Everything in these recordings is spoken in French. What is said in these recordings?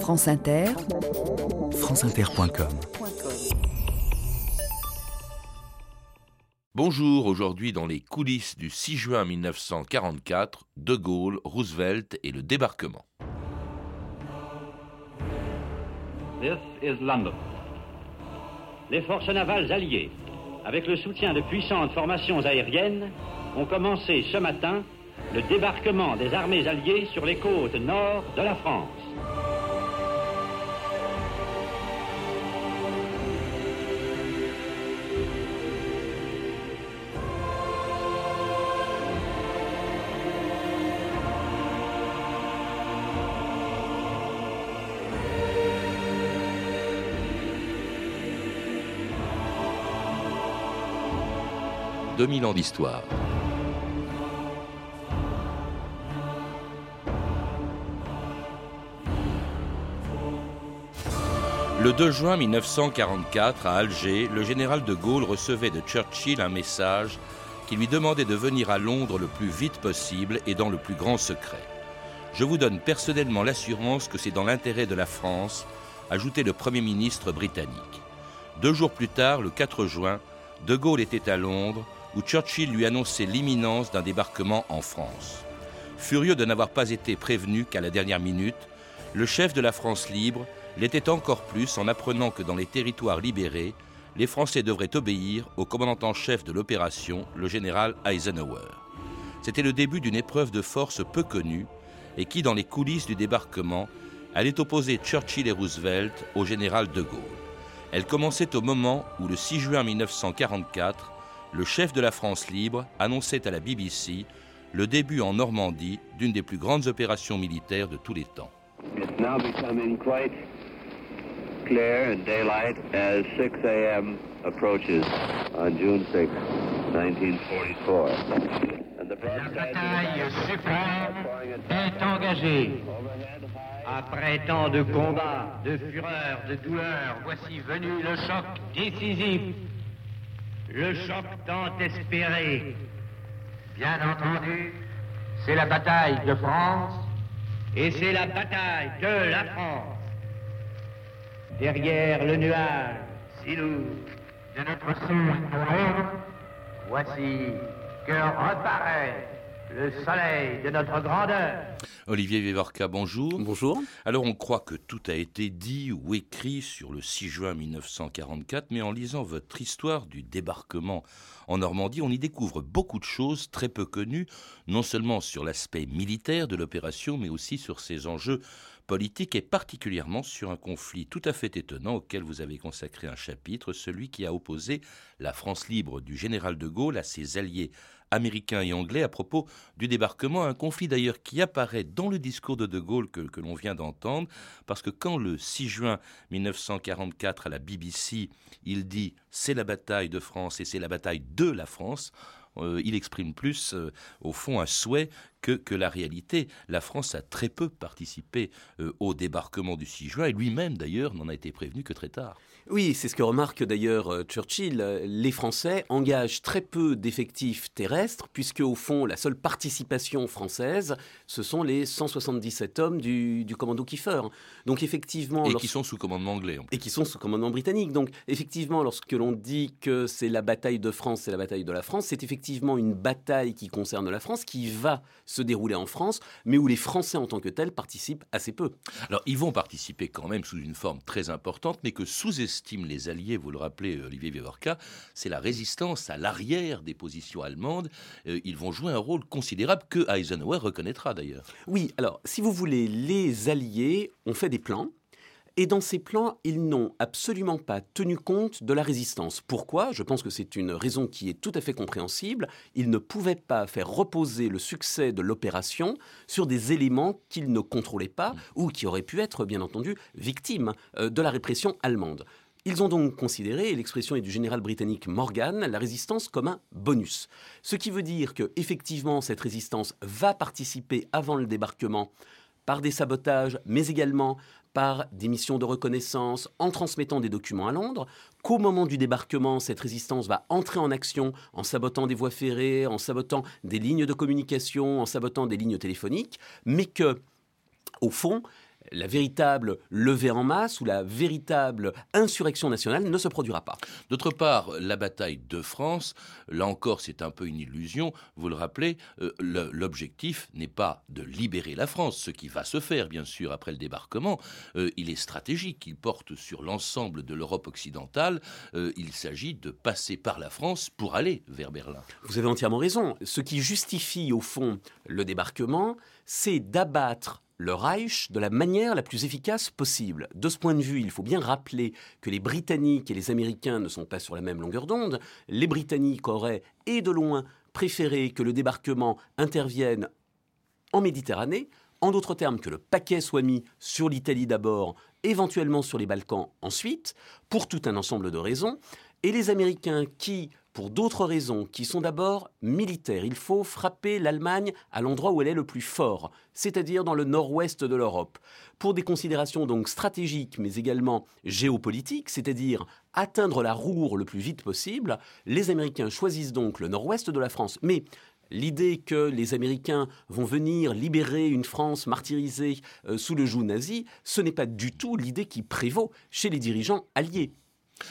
France Inter, franceinter.com Bonjour, aujourd'hui dans les coulisses du 6 juin 1944, De Gaulle, Roosevelt et le débarquement. This is London. Les forces navales alliées, avec le soutien de puissantes formations aériennes, ont commencé ce matin le débarquement des armées alliées sur les côtes nord de la France. « 2000 ans d'histoire. Le 2 juin 1944, à Alger, le général de Gaulle recevait de Churchill un message qui lui demandait de venir à Londres le plus vite possible et dans le plus grand secret. Je vous donne personnellement l'assurance que c'est dans l'intérêt de la France, ajoutait le Premier ministre britannique. Deux jours plus tard, le 4 juin, de Gaulle était à Londres, où Churchill lui annonçait l'imminence d'un débarquement en France. Furieux de n'avoir pas été prévenu qu'à la dernière minute, le chef de la France libre l'était encore plus en apprenant que dans les territoires libérés, les Français devraient obéir au commandant en chef de l'opération, le général Eisenhower. C'était le début d'une épreuve de force peu connue et qui, dans les coulisses du débarquement, allait opposer Churchill et Roosevelt au général de Gaulle. Elle commençait au moment où, le 6 juin 1944, le chef de la France libre annonçait à la BBC le début en Normandie d'une des plus grandes opérations militaires de tous les temps. clear and daylight as 6 a.m. approaches on June 6, 1944. La bataille suprême est engagée. Après tant de combats, de fureur, de douleur, voici venu le choc décisif. Le choc tant espéré. Bien entendu, c'est la bataille de France et c'est la bataille de la France derrière le nuage si lourd de notre sourire, voici que reparaît le soleil de notre grandeur. Olivier Vivorca, bonjour. Bonjour. Alors on croit que tout a été dit ou écrit sur le 6 juin 1944, mais en lisant votre histoire du débarquement en Normandie, on y découvre beaucoup de choses très peu connues, non seulement sur l'aspect militaire de l'opération, mais aussi sur ses enjeux politique et particulièrement sur un conflit tout à fait étonnant auquel vous avez consacré un chapitre, celui qui a opposé la France libre du général de Gaulle à ses alliés américains et anglais à propos du débarquement, un conflit d'ailleurs qui apparaît dans le discours de De Gaulle que, l'on vient d'entendre, parce que quand le 6 juin 1944 à la BBC, il dit c'est la bataille de France et c'est la bataille de la France, euh, il exprime plus, euh, au fond, un souhait que, que, la réalité. La France a très peu participé euh, au débarquement du 6 juin, et lui-même, d'ailleurs, n'en a été prévenu que très tard. Oui, c'est ce que remarque d'ailleurs Churchill. Les Français engagent très peu d'effectifs terrestres, puisque, au fond, la seule participation française, ce sont les 177 hommes du, du commando Kiefer. Donc, effectivement. Et qui sont sous commandement anglais. Et qui sont sous commandement britannique. Donc, effectivement, lorsque l'on dit que c'est la bataille de France, c'est la bataille de la France, c'est effectivement effectivement une bataille qui concerne la France, qui va se dérouler en France, mais où les Français en tant que tels participent assez peu. Alors ils vont participer quand même sous une forme très importante, mais que sous-estiment les Alliés, vous le rappelez Olivier Vivorca, c'est la résistance à l'arrière des positions allemandes. Euh, ils vont jouer un rôle considérable que Eisenhower reconnaîtra d'ailleurs. Oui, alors si vous voulez, les Alliés ont fait des plans et dans ces plans, ils n'ont absolument pas tenu compte de la résistance. Pourquoi? Je pense que c'est une raison qui est tout à fait compréhensible. Ils ne pouvaient pas faire reposer le succès de l'opération sur des éléments qu'ils ne contrôlaient pas ou qui auraient pu être, bien entendu, victimes euh, de la répression allemande. Ils ont donc considéré, et l'expression est du général britannique Morgan, la résistance comme un bonus. Ce qui veut dire que, effectivement, cette résistance va participer avant le débarquement par des sabotages, mais également par des missions de reconnaissance, en transmettant des documents à Londres, qu'au moment du débarquement, cette résistance va entrer en action en sabotant des voies ferrées, en sabotant des lignes de communication, en sabotant des lignes téléphoniques, mais que, au fond, la véritable levée en masse ou la véritable insurrection nationale ne se produira pas. D'autre part, la bataille de France, là encore c'est un peu une illusion, vous le rappelez, euh, l'objectif n'est pas de libérer la France, ce qui va se faire bien sûr après le débarquement, euh, il est stratégique, il porte sur l'ensemble de l'Europe occidentale, euh, il s'agit de passer par la France pour aller vers Berlin. Vous avez entièrement raison, ce qui justifie au fond le débarquement, c'est d'abattre le Reich de la manière la plus efficace possible. De ce point de vue, il faut bien rappeler que les Britanniques et les Américains ne sont pas sur la même longueur d'onde. Les Britanniques auraient, et de loin, préféré que le débarquement intervienne en Méditerranée, en d'autres termes que le paquet soit mis sur l'Italie d'abord, éventuellement sur les Balkans ensuite, pour tout un ensemble de raisons, et les Américains qui pour d'autres raisons qui sont d'abord militaires. Il faut frapper l'Allemagne à l'endroit où elle est le plus fort, c'est-à-dire dans le nord-ouest de l'Europe. Pour des considérations donc stratégiques mais également géopolitiques, c'est-à-dire atteindre la Roure le plus vite possible, les Américains choisissent donc le nord-ouest de la France. Mais L'idée que les Américains vont venir libérer une France martyrisée euh, sous le joug nazi, ce n'est pas du tout l'idée qui prévaut chez les dirigeants alliés.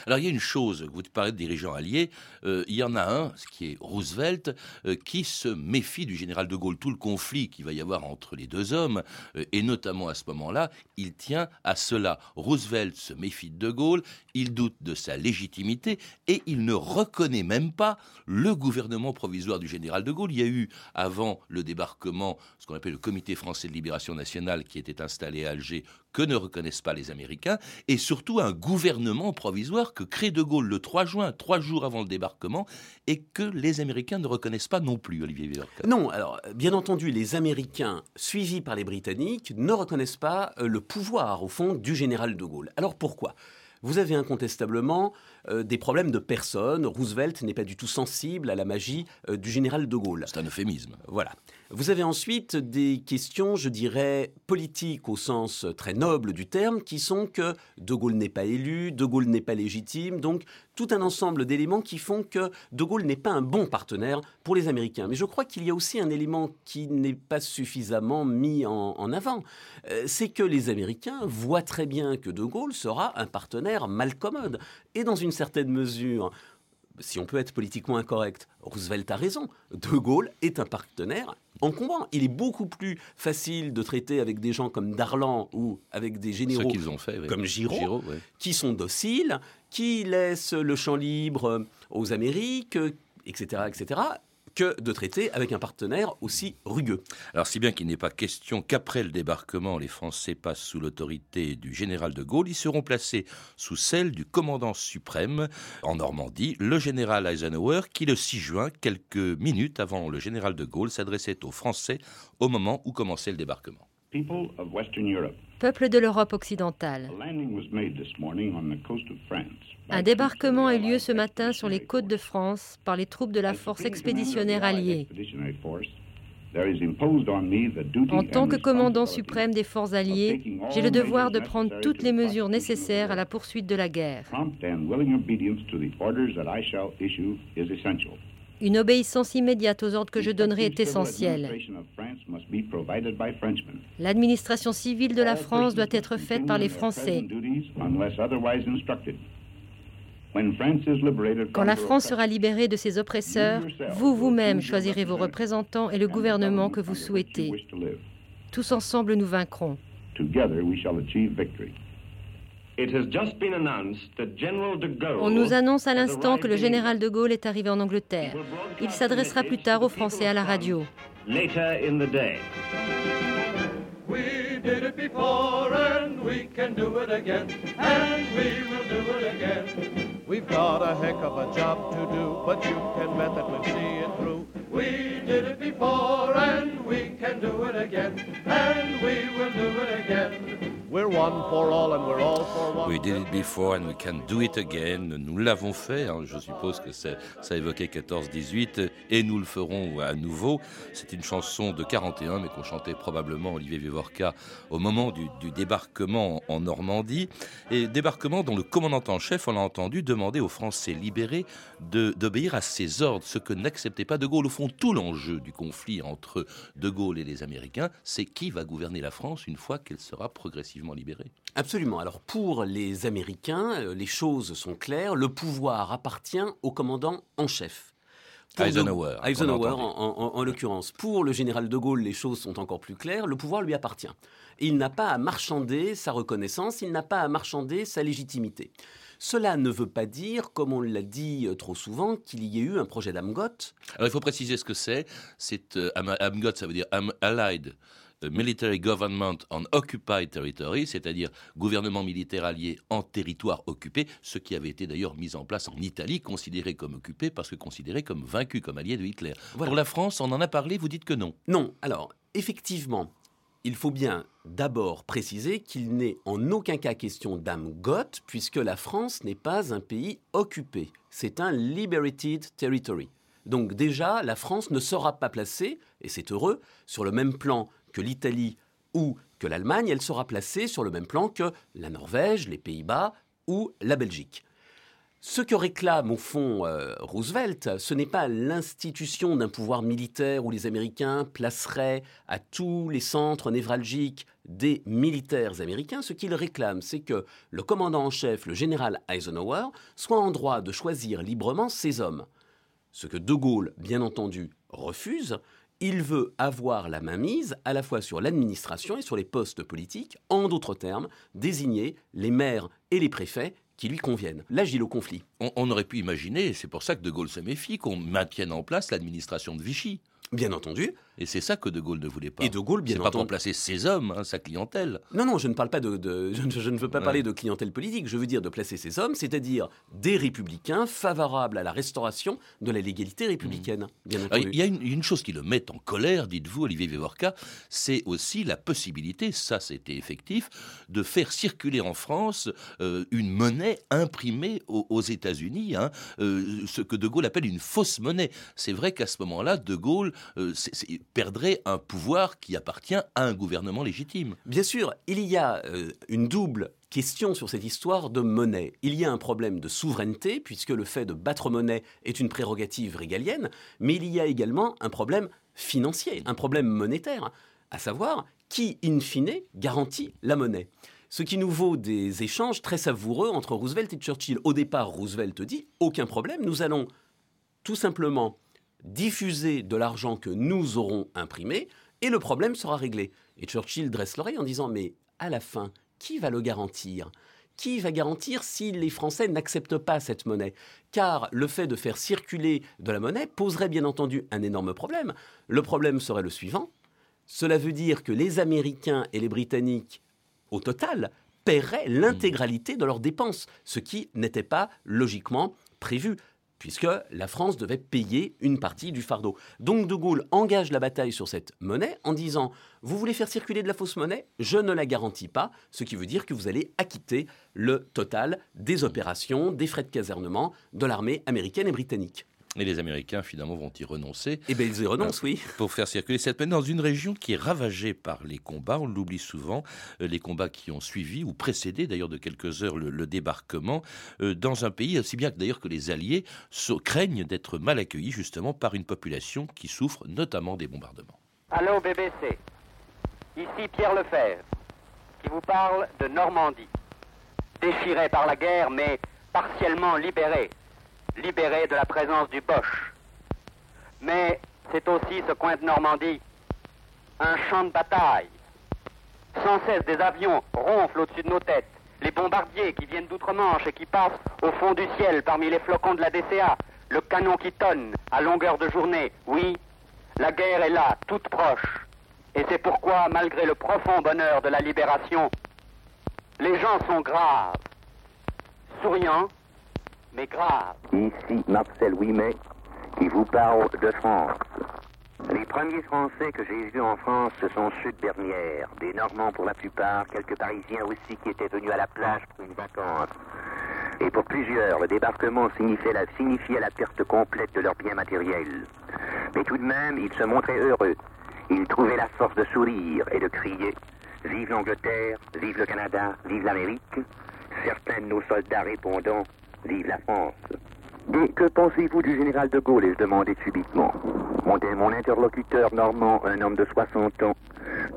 Alors il y a une chose, vous parlez de dirigeants alliés, euh, il y en a un, ce qui est Roosevelt, euh, qui se méfie du général de Gaulle. Tout le conflit qu'il va y avoir entre les deux hommes, euh, et notamment à ce moment-là, il tient à cela. Roosevelt se méfie de de Gaulle, il doute de sa légitimité, et il ne reconnaît même pas le gouvernement provisoire du général de Gaulle. Il y a eu, avant le débarquement, ce qu'on appelle le Comité français de libération nationale, qui était installé à Alger, que ne reconnaissent pas les Américains, et surtout un gouvernement provisoire que crée De Gaulle le 3 juin, trois jours avant le débarquement, et que les Américains ne reconnaissent pas non plus, Olivier. Non, alors bien entendu, les Américains, suivis par les Britanniques, ne reconnaissent pas euh, le pouvoir, au fond, du général De Gaulle. Alors pourquoi? Vous avez incontestablement euh, des problèmes de personnes. Roosevelt n'est pas du tout sensible à la magie euh, du général de Gaulle. C'est un euphémisme. Voilà. Vous avez ensuite des questions, je dirais, politiques au sens très noble du terme, qui sont que De Gaulle n'est pas élu, De Gaulle n'est pas légitime, donc tout un ensemble d'éléments qui font que De Gaulle n'est pas un bon partenaire pour les Américains. Mais je crois qu'il y a aussi un élément qui n'est pas suffisamment mis en, avant, euh, c'est que les Américains voient très bien que De Gaulle sera un partenaire mal commode. Et dans une certaine mesure, si on peut être politiquement incorrect, Roosevelt a raison. De Gaulle est un partenaire encombrant. Il est beaucoup plus facile de traiter avec des gens comme Darlan ou avec des généraux comme Giraud, qui sont dociles, qui laissent le champ libre aux Amériques, etc., etc que de traiter avec un partenaire aussi rugueux. Alors si bien qu'il n'est pas question qu'après le débarquement, les Français passent sous l'autorité du général de Gaulle, ils seront placés sous celle du commandant suprême en Normandie, le général Eisenhower, qui le 6 juin, quelques minutes avant le général de Gaulle, s'adressait aux Français au moment où commençait le débarquement. Peuple de l'Europe occidentale. Un débarquement a eu lieu ce matin sur les côtes de France par les troupes de la force expéditionnaire alliée. En tant que commandant suprême des forces alliées, j'ai le devoir de prendre toutes les mesures nécessaires à la poursuite de la guerre. Une obéissance immédiate aux ordres que je donnerai est essentielle. L'administration civile de la France doit être faite par les Français. Quand la France sera libérée de ses oppresseurs, vous vous-même choisirez vos représentants et le gouvernement que vous souhaitez. Tous ensemble, nous vaincrons. On nous annonce à l'instant que le général de Gaulle est arrivé en Angleterre. Il s'adressera plus tard aux Français à la radio. We've got a heck of a job to do, but you can bet that we'll see it through. We did it before and we can do it again, and we will do it again. We did it before and we can do it again. Nous l'avons fait, hein. je suppose que ça évoquait 14-18 et nous le ferons à nouveau. C'est une chanson de 41 mais qu'on chantait probablement Olivier Vivorca au moment du, débarquement en Normandie. Et débarquement dont le commandant en chef, on l'a entendu, demandait aux Français libérés d'obéir à ses ordres, ce que n'acceptait pas De Gaulle. Au fond, tout l'enjeu du conflit entre De Gaulle et les Américains, c'est qui va gouverner la France une fois qu'elle sera libérée. Absolument. Alors pour les Américains, euh, les choses sont claires. Le pouvoir appartient au commandant en chef. Eisenhower. Eisenhower en, l'occurrence. Pour le général de Gaulle, les choses sont encore plus claires. Le pouvoir lui appartient. il n'a pas à marchander sa reconnaissance, il n'a pas à marchander sa légitimité. Cela ne veut pas dire, comme on l'a dit euh, trop souvent, qu'il y ait eu un projet d'Amgot. Alors il faut préciser ce que c'est. C'est euh, Amgot, ça veut dire Allied Military Government on Occupied Territory, c'est-à-dire gouvernement militaire allié en territoire occupé, ce qui avait été d'ailleurs mis en place en Italie, considéré comme occupé parce que considéré comme vaincu, comme allié de Hitler. Pour la France, on en a parlé, vous dites que non. Non. Alors, effectivement, il faut bien d'abord préciser qu'il n'est en aucun cas question d'âme goth, puisque la France n'est pas un pays occupé. C'est un liberated territory. Donc déjà, la France ne sera pas placée, et c'est heureux, sur le même plan que l'Italie ou que l'Allemagne, elle sera placée sur le même plan que la Norvège, les Pays-Bas ou la Belgique. Ce que réclame au fond euh, Roosevelt, ce n'est pas l'institution d'un pouvoir militaire où les Américains placeraient à tous les centres névralgiques des militaires américains. Ce qu'il réclame, c'est que le commandant en chef, le général Eisenhower, soit en droit de choisir librement ses hommes. Ce que De Gaulle, bien entendu, refuse, il veut avoir la main mise à la fois sur l'administration et sur les postes politiques, en d'autres termes, désigner les maires et les préfets qui lui conviennent. L'agile au conflit. On, aurait pu imaginer, c'est pour ça que De Gaulle se méfie, qu'on maintienne en place l'administration de Vichy. Bien entendu. Et c'est ça que De Gaulle ne voulait pas. Et De Gaulle, bien entendu. pas pour placer ses hommes, hein, sa clientèle. Non, non, je ne parle pas de, je, ne veux pas parler de clientèle politique. Je veux dire de placer ses hommes, c'est-à-dire des républicains favorables à la restauration de la légalité républicaine. Mmh. Bien entendu. Il y a une, chose qui le met en colère, dites-vous, Olivier Vivorca, c'est aussi la possibilité, ça c'était effectif, de faire circuler en France euh, une monnaie imprimée aux, États-Unis, hein, euh, ce que De Gaulle appelle une fausse monnaie. C'est vrai qu'à ce moment-là, De Gaulle euh, perdrait un pouvoir qui appartient à un gouvernement légitime. Bien sûr, il y a euh, une double question sur cette histoire de monnaie. Il y a un problème de souveraineté, puisque le fait de battre monnaie est une prérogative régalienne, mais il y a également un problème financier, un problème monétaire, à savoir qui, in fine, garantit la monnaie. Ce qui nous vaut des échanges très savoureux entre Roosevelt et Churchill. Au départ, Roosevelt dit, aucun problème, nous allons tout simplement diffuser de l'argent que nous aurons imprimé et le problème sera réglé. Et Churchill dresse l'oreille en disant mais à la fin, qui va le garantir? Qui va garantir si les Français n'acceptent pas cette monnaie? Car le fait de faire circuler de la monnaie poserait bien entendu un énorme problème. Le problème serait le suivant. Cela veut dire que les Américains et les Britanniques, au total, paieraient l'intégralité de leurs dépenses, ce qui n'était pas logiquement prévu puisque la France devait payer une partie du fardeau. Donc De Gaulle engage la bataille sur cette monnaie en disant Vous voulez faire circuler de la fausse monnaie? Je ne la garantis pas, ce qui veut dire que vous allez acquitter le total des opérations, des frais de casernement de l'armée américaine et britannique. Et les Américains, finalement, vont y renoncer. Eh bien, ils y renoncent, oui. Pour faire circuler cette peine dans une région qui est ravagée par les combats. On l'oublie souvent, euh, les combats qui ont suivi ou précédé, d'ailleurs, de quelques heures, le, débarquement euh, dans un pays, aussi bien que d'ailleurs que les Alliés craignent d'être mal accueillis, justement, par une population qui souffre notamment des bombardements. Allô, BBC. Ici Pierre Lefebvre, qui vous parle de Normandie. Déchirée par la guerre, mais partiellement libérée libéré de la présence du Boche. Mais c'est aussi ce coin de Normandie, un champ de bataille. Sans cesse des avions ronflent au-dessus de nos têtes, les bombardiers qui viennent d'outre-Manche et qui passent au fond du ciel parmi les flocons de la DCA, le canon qui tonne à longueur de journée. Oui, la guerre est là, toute proche. Et c'est pourquoi, malgré le profond bonheur de la libération, les gens sont graves, souriants, mais grave. Ici Marcel Ouimet qui vous parle de France. Les premiers Français que j'ai vus en France, ce sont ceux de Bernières, des Normands pour la plupart, quelques Parisiens aussi qui étaient venus à la plage pour une vacance. Et pour plusieurs, le débarquement signifiait la, signifiait la perte complète de leurs biens matériels. Mais tout de même, ils se montraient heureux. Ils trouvaient la force de sourire et de crier Vive l'Angleterre, vive le Canada, vive l'Amérique. Certains de nos soldats répondant Vive la France. Et que pensez-vous du général de Gaulle ai-je demandé subitement. Mon, interlocuteur normand, un homme de 60 ans,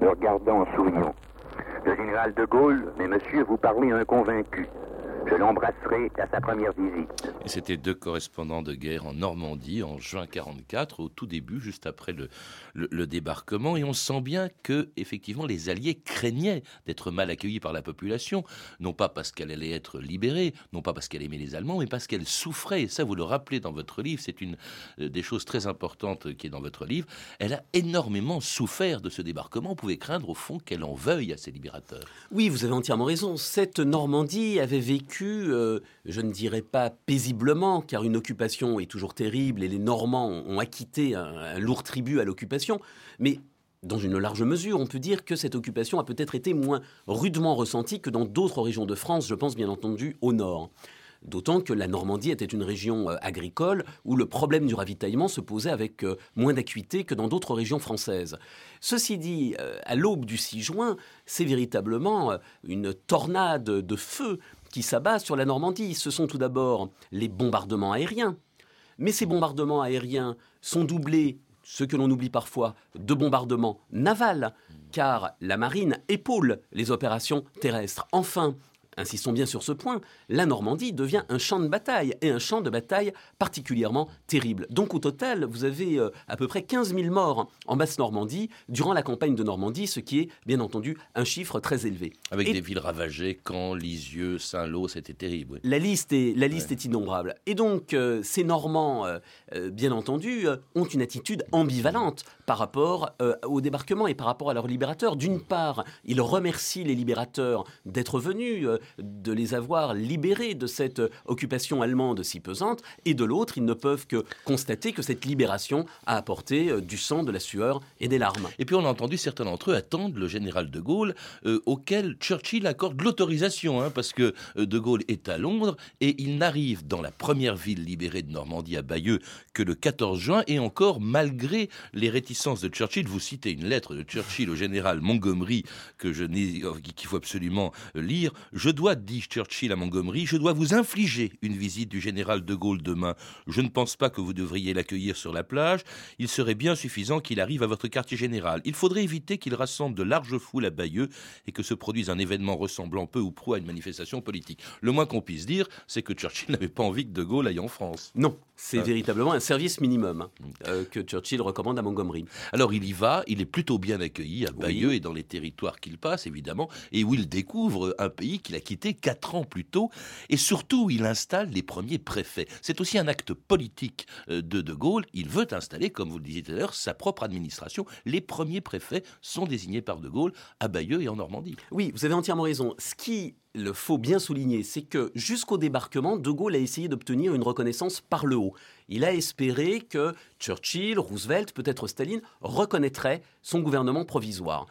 me regardant en souriant. Le général de Gaulle, mais monsieur, vous parlez un convaincu. Je l'embrasserai à sa première visite. C'était deux correspondants de guerre en Normandie en juin 44, au tout début, juste après le, le, débarquement. Et on sent bien que, effectivement, les Alliés craignaient d'être mal accueillis par la population, non pas parce qu'elle allait être libérée, non pas parce qu'elle aimait les Allemands, mais parce qu'elle souffrait. Et ça, vous le rappelez dans votre livre, c'est une euh, des choses très importantes qui est dans votre livre. Elle a énormément souffert de ce débarquement. On pouvait craindre, au fond, qu'elle en veuille à ses libérateurs. Oui, vous avez entièrement raison. Cette Normandie avait vécu euh, je ne dirais pas paisiblement, car une occupation est toujours terrible et les Normands ont acquitté un, lourd tribut à l'occupation, mais dans une large mesure, on peut dire que cette occupation a peut-être été moins rudement ressentie que dans d'autres régions de France, je pense bien entendu au nord. D'autant que la Normandie était une région euh, agricole où le problème du ravitaillement se posait avec euh, moins d'acuité que dans d'autres régions françaises. Ceci dit, à l'aube du 6 juin, c'est véritablement une tornade de feu qui s'abat sur la Normandie. Ce sont tout d'abord les bombardements aériens. Mais ces bombardements aériens sont doublés, ce que l'on oublie parfois, de bombardements navals, car la marine épaule les opérations terrestres. Enfin, insistons bien sur ce point, la Normandie devient un champ de bataille, et un champ de bataille particulièrement terrible. Donc au total, vous avez euh, à peu près 15 000 morts en Basse-Normandie durant la campagne de Normandie, ce qui est bien entendu un chiffre très élevé. Avec des villes ravagées, Caen, Lisieux, Saint-Lô, c'était terrible. La liste, est, la liste est innombrable. Et donc euh, ces Normands, euh, bien entendu, ont une attitude ambivalente par rapport au débarquement et par rapport à leurs libérateurs. D'une part, ils remercient les libérateurs d'être venus, de les avoir libérés de cette occupation allemande si pesante, et de l'autre, ils ne peuvent que constater que cette libération a apporté euh, du sang, de la sueur et des larmes. Et puis on a entendu certains d'entre eux attendre le général de Gaulle, euh, auquel Churchill accorde l'autorisation, hein, parce que euh, de Gaulle est à Londres, et il n'arrive dans la première ville libérée de Normandie à Bayeux que le 14 juin, et encore malgré les réticences de Churchill, vous citez une lettre de Churchill au général Montgomery que je qu'il faut absolument lire. Dois, dit Churchill à Montgomery, je dois vous infliger une visite du général de Gaulle demain. Je ne pense pas que vous devriez l'accueillir sur la plage. Il serait bien suffisant qu'il arrive à votre quartier général. Il faudrait éviter qu'il rassemble de larges foules à Bayeux et que se produise un événement ressemblant peu ou prou à une manifestation politique. Le moins qu'on puisse dire, c'est que Churchill n'avait pas envie que de Gaulle aille en France. Non, c'est véritablement un service minimum hein, euh, que Churchill recommande à Montgomery. Alors il y va, il est plutôt bien accueilli à Bayeux et dans les territoires qu'il passe, évidemment, et où il découvre un pays qu'il a quitté quatre ans plus tôt, et surtout il installe les premiers préfets. C'est aussi un acte politique euh, de De Gaulle. Il veut installer, comme vous le disiez tout à l'heure, sa propre administration. Les premiers préfets sont désignés par De Gaulle à Bayeux et en Normandie. Oui, vous avez entièrement raison. Ce qui le faut bien souligner, c'est que jusqu'au débarquement, De Gaulle a essayé d'obtenir une reconnaissance par le haut. Il a espéré que Churchill, Roosevelt, peut-être Staline reconnaîtraient son gouvernement provisoire.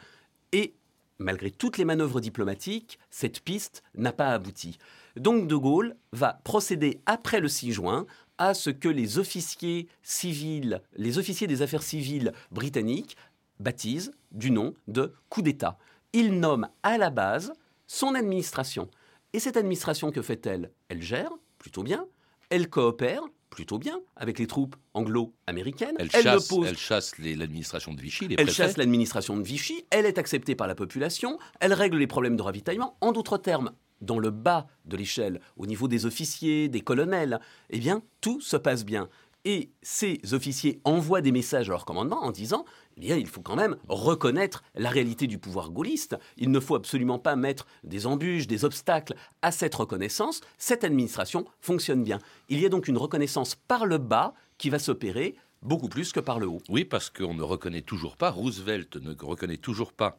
Et malgré toutes les manœuvres diplomatiques, cette piste n'a pas abouti. Donc De Gaulle va procéder après le 6 juin à ce que les officiers civils, les officiers des affaires civiles britanniques baptisent du nom de coup d'État. Il nomme à la base son administration. Et cette administration, que fait-elle? Elle gère plutôt bien, elle coopère plutôt bien avec les troupes anglo-américaines. Elle, chasse, elle chasse l'administration de Vichy, les Elle chasse l'administration de Vichy, elle est acceptée par la population, elle règle les problèmes de ravitaillement. En d'autres termes, dans le bas de l'échelle, au niveau des officiers, des colonels, eh bien, tout se passe bien. Et ces officiers envoient des messages à leur commandement en disant eh bien, il faut quand même reconnaître la réalité du pouvoir gaulliste. Il ne faut absolument pas mettre des embûches, des obstacles à cette reconnaissance. Cette administration fonctionne bien. Il y a donc une reconnaissance par le bas qui va s'opérer beaucoup plus que par le haut. Oui, parce qu'on ne reconnaît toujours pas, Roosevelt ne reconnaît toujours pas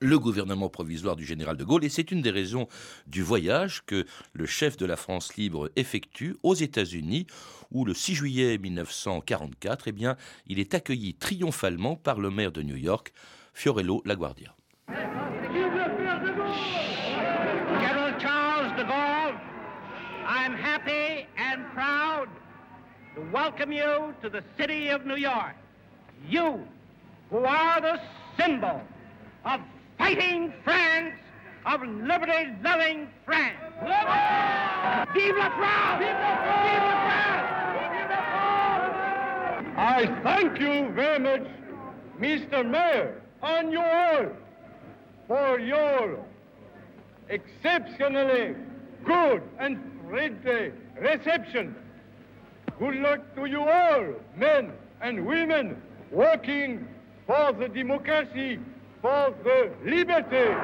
le gouvernement provisoire du général de Gaulle. Et c'est une des raisons du voyage que le chef de la France libre effectue aux États-Unis, où le 6 juillet 1944, eh bien, il est accueilli triomphalement par le maire de New York, Fiorello LaGuardia. General Charles de Gaulle, New York. Fighting France, of liberty-loving France. Vive la France! Vive la France! Vive la France! I thank you very much, Mr. Mayor, and you all, for your exceptionally good and friendly reception. Good luck to you all, men and women, working for the democracy, for the liberty.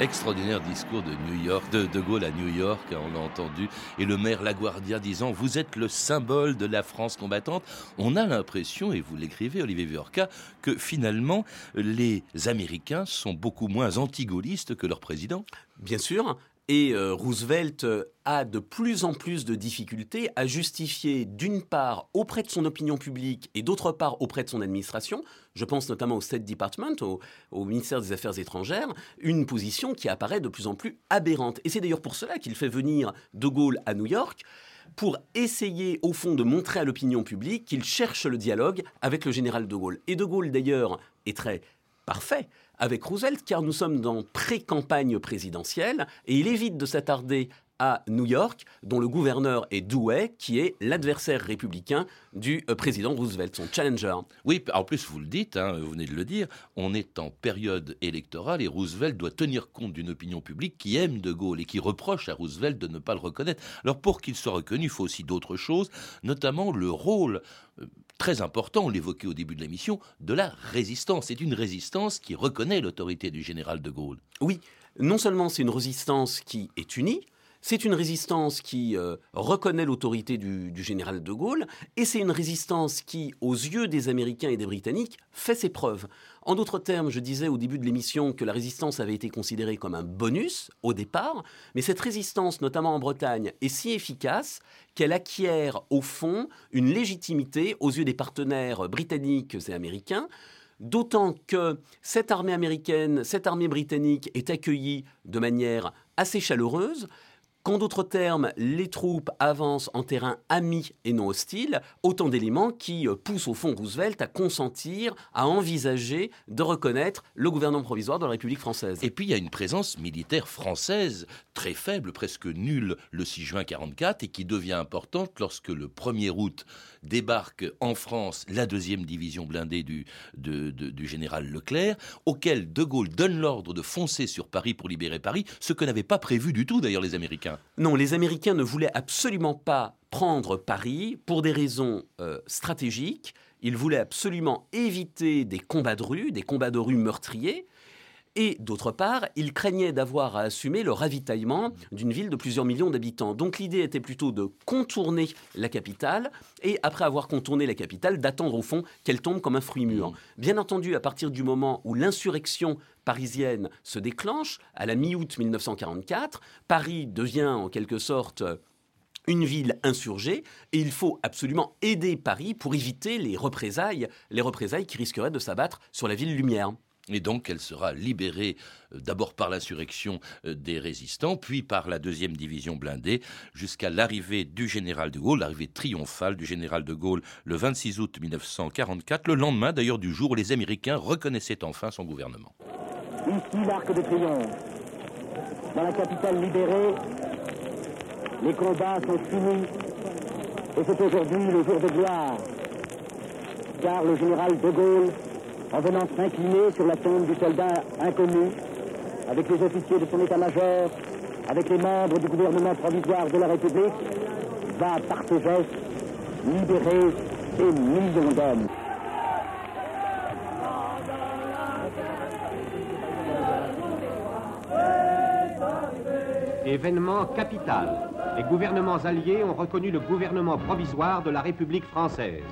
Extraordinaire discours de New York, de De Gaulle à New York, hein, on l'a entendu, et le maire LaGuardia disant Vous êtes le symbole de la France combattante. On a l'impression, et vous l'écrivez, Olivier Viorca, que finalement, les Américains sont beaucoup moins anti-gaullistes que leur président. Bien sûr, et euh, Roosevelt euh, a de plus en plus de difficultés à justifier, d'une part, auprès de son opinion publique et d'autre part, auprès de son administration, je pense notamment au State Department, au, au, ministère des Affaires étrangères, une position qui apparaît de plus en plus aberrante. Et c'est d'ailleurs pour cela qu'il fait venir De Gaulle à New York pour essayer, au fond, de montrer à l'opinion publique qu'il cherche le dialogue avec le général De Gaulle. Et De Gaulle, d'ailleurs, est très parfait avec Roosevelt, car nous sommes dans pré-campagne présidentielle, et il évite de s'attarder à New York, dont le gouverneur est Dewey, qui est l'adversaire républicain du euh, président Roosevelt, son challenger. Oui, en plus vous le dites, hein, vous venez de le dire, on est en période électorale et Roosevelt doit tenir compte d'une opinion publique qui aime De Gaulle et qui reproche à Roosevelt de ne pas le reconnaître. Alors pour qu'il soit reconnu, il faut aussi d'autres choses, notamment le rôle euh, très important, on l'évoquait au début de l'émission, de la résistance. C'est une résistance qui reconnaît l'autorité du général de Gaulle. Oui, non seulement c'est une résistance qui est unie, c'est une résistance qui euh, reconnaît l'autorité du, du, général de Gaulle, et c'est une résistance qui, aux yeux des Américains et des Britanniques, fait ses preuves. En d'autres termes, je disais au début de l'émission que la résistance avait été considérée comme un bonus au départ, mais cette résistance, notamment en Bretagne, est si efficace qu'elle acquiert au fond une légitimité aux yeux des partenaires britanniques et américains. D'autant que cette armée américaine, cette armée britannique est accueillie de manière assez chaleureuse. Qu'en d'autres termes, les troupes avancent en terrain ami et non hostile, autant d'éléments qui euh, poussent au fond Roosevelt à consentir, à envisager de reconnaître le gouvernement provisoire de la République française. Et puis il y a une présence militaire française très faible, presque nulle, le 6 juin 44, et qui devient importante lorsque le 1er août débarque en France la deuxième division blindée du, du général Leclerc, auquel De Gaulle donne l'ordre de foncer sur Paris pour libérer Paris, ce que n'avaient pas prévu du tout d'ailleurs les Américains. Non, les Américains ne voulaient absolument pas prendre Paris pour des raisons euh, stratégiques. Ils voulaient absolument éviter des combats de rue, des combats de rue meurtriers. Et d'autre part, ils craignaient d'avoir à assumer le ravitaillement d'une ville de plusieurs millions d'habitants. Donc l'idée était plutôt de contourner la capitale et après avoir contourné la capitale, d'attendre au fond qu'elle tombe comme un fruit mûr. Bien entendu, à partir du moment où l'insurrection parisienne se déclenche, à la mi-août 1944, Paris devient en quelque sorte une ville insurgée et il faut absolument aider Paris pour éviter les représailles, les représailles qui risqueraient de s'abattre sur la ville lumière. Et donc elle sera libérée euh, d'abord par l'insurrection euh, des résistants, puis par la deuxième division blindée, jusqu'à l'arrivée du général de Gaulle, l'arrivée triomphale du général de Gaulle le 26 août 1944, le lendemain d'ailleurs du jour où les Américains reconnaissaient enfin son gouvernement. Ici l'arc de triomphe. Dans la capitale libérée, les combats sont finis et c'est aujourd'hui le jour de gloire, car le général de Gaulle en venant s'incliner sur la tombe du soldat inconnu, avec les officiers de son état-major, avec les membres du gouvernement provisoire de la République, va par ce geste libérer des millions d'hommes. Événement capital. les gouvernements alliés ont reconnu le gouvernement provisoire de la République française.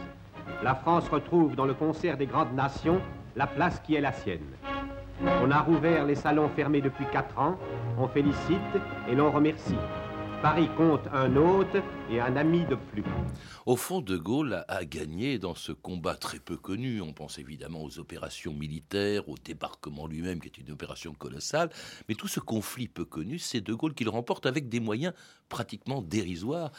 La France retrouve dans le concert des grandes nations la place qui est la sienne. On a rouvert les salons fermés depuis quatre ans, on félicite et l'on remercie. Paris compte un hôte et un ami de plus. Au fond, De Gaulle a, gagné dans ce combat très peu connu. On pense évidemment aux opérations militaires, au débarquement lui-même, qui est une opération colossale. Mais tout ce conflit peu connu, c'est De Gaulle qui le remporte avec des moyens pratiquement dérisoires.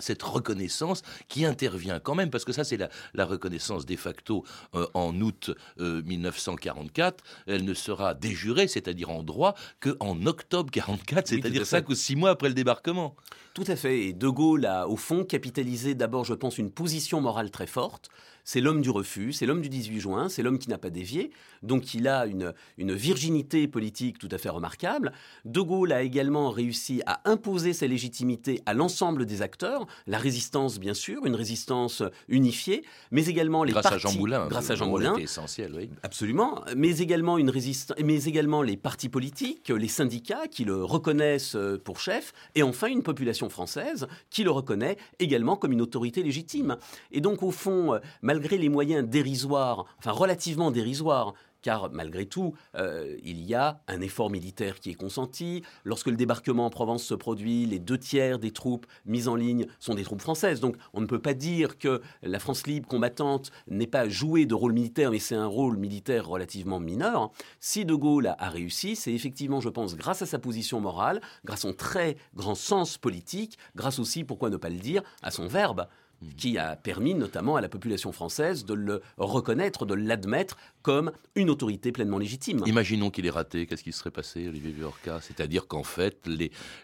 cette reconnaissance qui intervient quand même, parce que ça, c'est la, reconnaissance de facto euh, en août 1944. Euh, Elle ne sera déjurée, c'est-à-dire en droit, qu'en octobre 44, c'est-à-dire cinq ou six mois après le débarquement. Tout à fait. Et De Gaulle a, au fond, capitalisé d'abord, je pense, une position morale très forte c'est l'homme du refus, c'est l'homme du 18 juin, c'est l'homme qui n'a pas dévié, donc il a une, une virginité politique tout à fait remarquable. De Gaulle a également réussi à imposer sa légitimité à l'ensemble des acteurs, la résistance bien sûr, une résistance unifiée, mais également les grâce partis, à Jean Moulin, grâce à Jean Moulin, essentiel, oui. absolument, mais également une résistance, mais également les partis politiques, les syndicats qui le reconnaissent pour chef, et enfin une population française qui le reconnaît également comme une autorité légitime. Et donc au fond, malgré les moyens dérisoires, enfin relativement dérisoires, car malgré tout, euh, il y a un effort militaire qui est consenti. Lorsque le débarquement en Provence se produit, les deux tiers des troupes mises en ligne sont des troupes françaises. Donc on ne peut pas dire que la France libre combattante n'ait pas joué de rôle militaire, mais c'est un rôle militaire relativement mineur. Si De Gaulle a, a réussi, c'est effectivement, je pense, grâce à sa position morale, grâce à son très grand sens politique, grâce aussi, pourquoi ne pas le dire, à son verbe qui a permis notamment à la population française de le reconnaître, de l'admettre comme une autorité pleinement légitime. Imaginons qu'il ait raté, qu'est-ce qui serait passé, Olivier Viorca C'est-à-dire qu'en fait,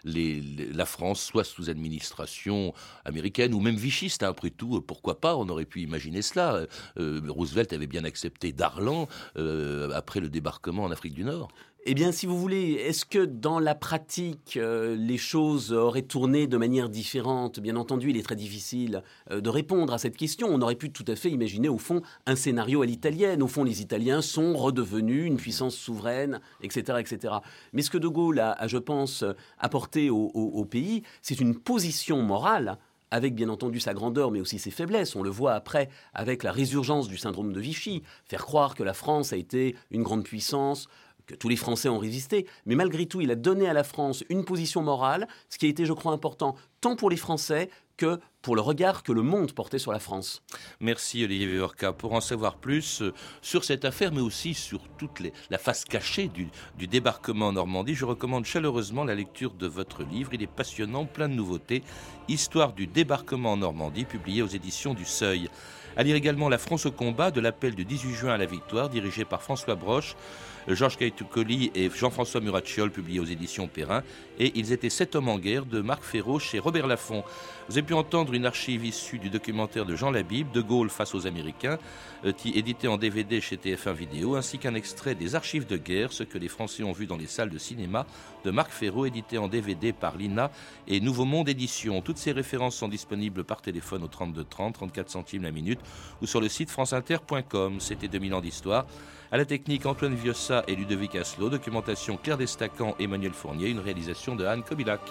la France soit sous administration américaine ou même vichiste, hein, après tout, pourquoi pas, on aurait pu imaginer cela. Euh, Roosevelt avait bien accepté Darlan euh, après le débarquement en Afrique du Nord. Eh bien, si vous voulez, est-ce que dans la pratique, euh, les choses auraient tourné de manière différente? Bien entendu, il est très difficile euh, de répondre à cette question. On aurait pu tout à fait imaginer, au fond, un scénario à l'italienne. Au fond, les Italiens sont redevenus une puissance souveraine, etc. etc. Mais ce que De Gaulle a, je pense, apporté au pays, c'est une position morale avec bien entendu sa grandeur, mais aussi ses faiblesses. On le voit après avec la résurgence du syndrome de Vichy, faire croire que la France a été une grande puissance, tous les Français ont résisté, mais malgré tout, il a donné à la France une position morale, ce qui a été, je crois, important tant pour les Français que pour le regard que le monde portait sur la France. Merci Olivier Viorca. Pour en savoir plus euh, sur cette affaire, mais aussi sur toute la face cachée du, du, débarquement en Normandie, je recommande chaleureusement la lecture de votre livre. Il est passionnant, plein de nouveautés. Histoire du débarquement en Normandie, publié aux éditions du Seuil. À lire également La France au combat, de l'appel du 18 juin à la victoire, dirigé par François Broche. Georges Caetoucoli et Jean-François Muracciol, publié aux éditions Perrin, et Ils étaient sept hommes en guerre de Marc Ferraud chez Robert Laffont. Vous avez pu entendre une archive issue du documentaire de Jean Labib, De Gaulle face aux Américains, euh, édité en DVD chez TF1 Vidéo, ainsi qu'un extrait des archives de guerre, ce que les Français ont vu dans les salles de cinéma, de Marc Ferraud, édité en DVD par l'INA et Nouveau Monde Édition. Toutes ces références sont disponibles par téléphone au 32 30, 34 centimes la minute, ou sur le site franceinter.com. C'était 2000 ans d'histoire. À la technique, Antoine Viossa et Ludovic Aslo. Documentation Claire Destacan, Emmanuel Fournier. Une réalisation de Anne Kobilac.